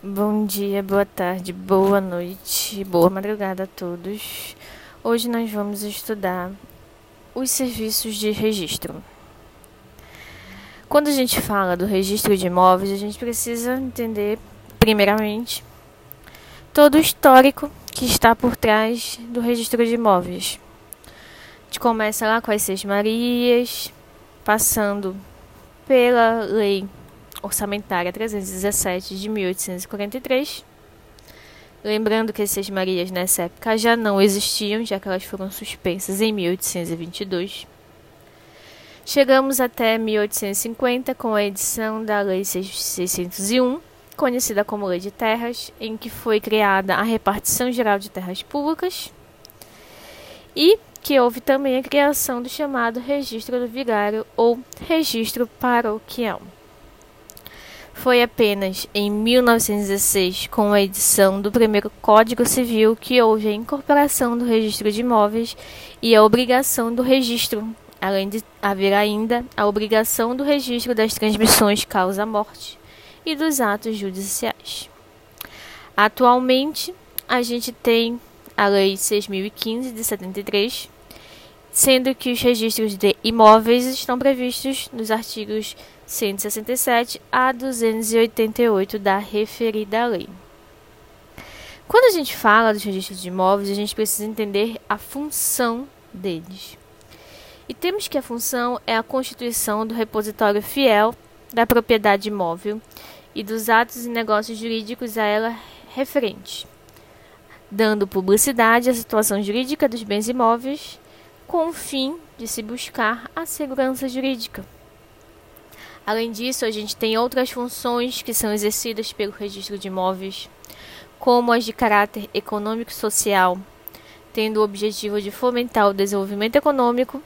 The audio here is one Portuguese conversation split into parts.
Bom dia, boa tarde, boa noite, boa madrugada a todos. Hoje nós vamos estudar os serviços de registro. Quando a gente fala do registro de imóveis, a gente precisa entender, primeiramente, todo o histórico que está por trás do registro de imóveis. A gente começa lá com as Seis Marias, passando pela lei orçamentária 317 de 1843. Lembrando que as Seis Marias nessa época já não existiam, já que elas foram suspensas em 1822. Chegamos até 1850 com a edição da Lei 601, conhecida como Lei de Terras, em que foi criada a repartição geral de terras públicas e que houve também a criação do chamado Registro do Vigário ou Registro Paroquial. Foi apenas em 1916, com a edição do primeiro Código Civil, que houve a incorporação do registro de imóveis e a obrigação do registro além de haver ainda a obrigação do registro das transmissões causa-morte e dos atos judiciais. Atualmente, a gente tem a Lei 6.015 de 73, sendo que os registros de imóveis estão previstos nos artigos 167 a 288 da referida lei. Quando a gente fala dos registros de imóveis, a gente precisa entender a função deles. E temos que a função é a constituição do repositório fiel da propriedade imóvel e dos atos e negócios jurídicos a ela referente, dando publicidade à situação jurídica dos bens imóveis com o fim de se buscar a segurança jurídica. Além disso, a gente tem outras funções que são exercidas pelo registro de imóveis, como as de caráter econômico e social, tendo o objetivo de fomentar o desenvolvimento econômico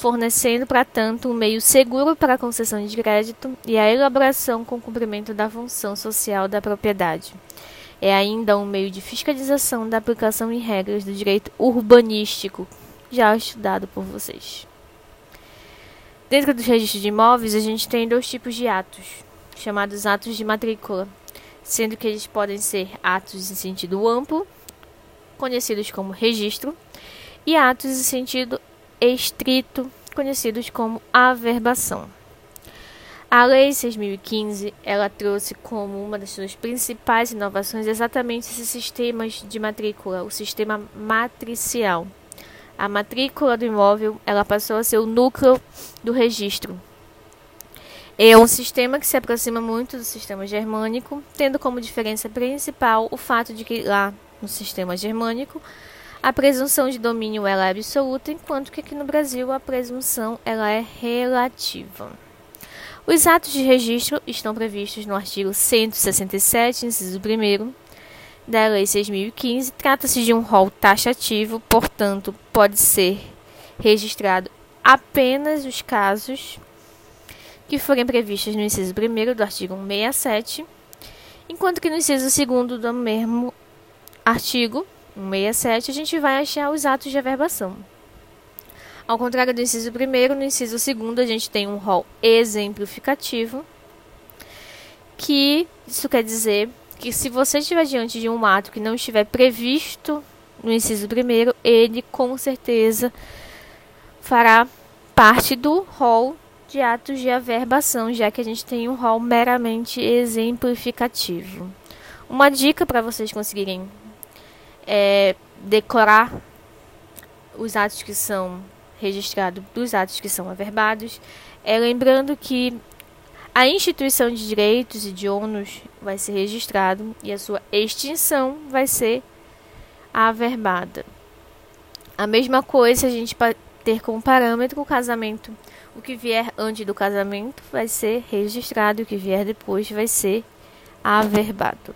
fornecendo, para tanto, um meio seguro para a concessão de crédito e a elaboração com cumprimento da função social da propriedade. É ainda um meio de fiscalização da aplicação em regras do direito urbanístico, já estudado por vocês. Dentro dos registros de imóveis, a gente tem dois tipos de atos, chamados atos de matrícula, sendo que eles podem ser atos em sentido amplo, conhecidos como registro, e atos em sentido estrito, conhecidos como averbação. A Lei 6.015 ela trouxe como uma das suas principais inovações exatamente esses sistemas de matrícula, o sistema matricial. A matrícula do imóvel ela passou a ser o núcleo do registro. É um sistema que se aproxima muito do sistema germânico, tendo como diferença principal o fato de que lá no sistema germânico a presunção de domínio ela é absoluta, enquanto que aqui no Brasil a presunção ela é relativa. Os atos de registro estão previstos no artigo 167, inciso 1 da Lei 6.015. Trata-se de um rol taxativo, portanto, pode ser registrado apenas os casos que forem previstos no inciso 1 do artigo 167, enquanto que no inciso 2 do mesmo artigo 167, a gente vai achar os atos de averbação. Ao contrário do inciso primeiro, no inciso segundo a gente tem um rol exemplificativo, que isso quer dizer que se você estiver diante de um ato que não estiver previsto no inciso primeiro, ele com certeza fará parte do rol de atos de averbação, já que a gente tem um rol meramente exemplificativo. Uma dica para vocês conseguirem é, decorar os atos que são registrados dos atos que são averbados, é, lembrando que a instituição de direitos e de ônus vai ser registrado e a sua extinção vai ser averbada. A mesma coisa a gente ter como parâmetro o casamento. O que vier antes do casamento vai ser registrado, o que vier depois vai ser averbado.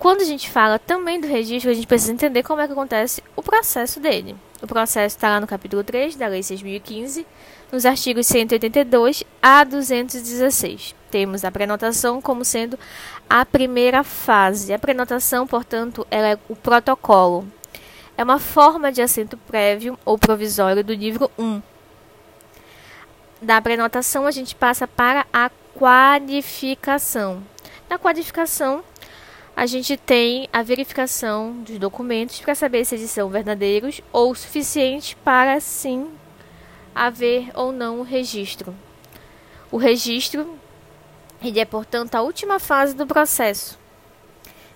Quando a gente fala também do registro, a gente precisa entender como é que acontece o processo dele. O processo está lá no capítulo 3 da Lei 6.015, nos artigos 182 a 216. Temos a prenotação como sendo a primeira fase. A prenotação, portanto, é o protocolo. É uma forma de assento prévio ou provisório do livro 1. Da prenotação, a gente passa para a qualificação Na qualificação, a gente tem a verificação dos documentos para saber se eles são verdadeiros ou suficientes para sim haver ou não o registro. O registro ele é, portanto, a última fase do processo.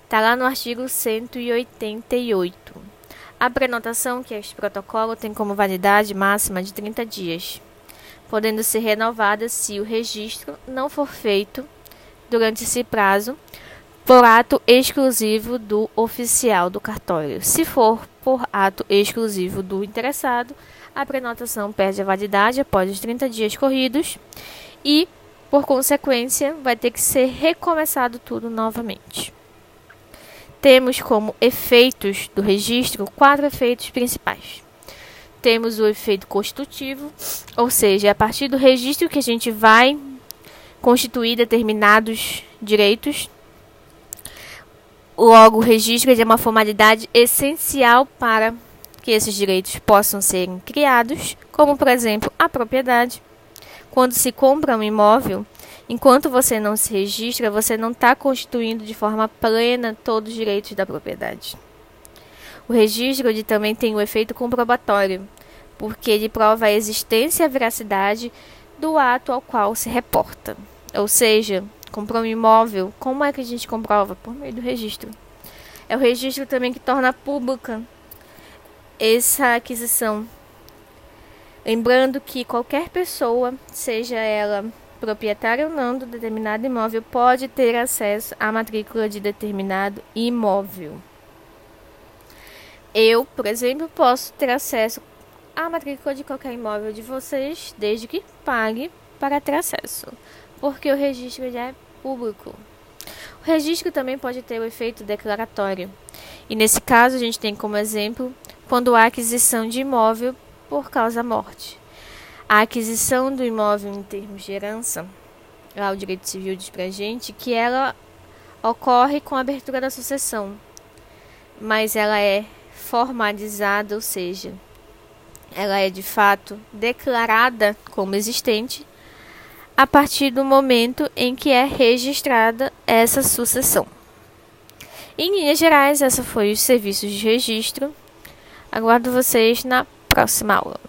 Está lá no artigo 188. A prenotação, que é este protocolo, tem como validade máxima de 30 dias, podendo ser renovada se o registro não for feito durante esse prazo por ato exclusivo do oficial do cartório. Se for por ato exclusivo do interessado, a prenotação perde a validade após os 30 dias corridos e, por consequência, vai ter que ser recomeçado tudo novamente. Temos como efeitos do registro quatro efeitos principais. Temos o efeito constitutivo, ou seja, a partir do registro que a gente vai constituir determinados direitos Logo, o registro é uma formalidade essencial para que esses direitos possam ser criados, como, por exemplo, a propriedade. Quando se compra um imóvel, enquanto você não se registra, você não está constituindo de forma plena todos os direitos da propriedade. O registro ele também tem o efeito comprobatório, porque ele prova a existência e a veracidade do ato ao qual se reporta. Ou seja, comprou um imóvel, como é que a gente comprova? Por meio do registro. É o registro também que torna pública essa aquisição. Lembrando que qualquer pessoa, seja ela proprietária ou não do determinado imóvel, pode ter acesso à matrícula de determinado imóvel. Eu, por exemplo, posso ter acesso à matrícula de qualquer imóvel de vocês, desde que pague para ter acesso, porque o registro já é público. O registro também pode ter o efeito declaratório, e nesse caso a gente tem como exemplo quando há aquisição de imóvel por causa da morte. A aquisição do imóvel em termos de herança, lá o direito civil diz pra gente que ela ocorre com a abertura da sucessão, mas ela é formalizada, ou seja, ela é de fato declarada como existente a partir do momento em que é registrada essa sucessão. Em linhas gerais, essa foi os serviços de registro. Aguardo vocês na próxima aula.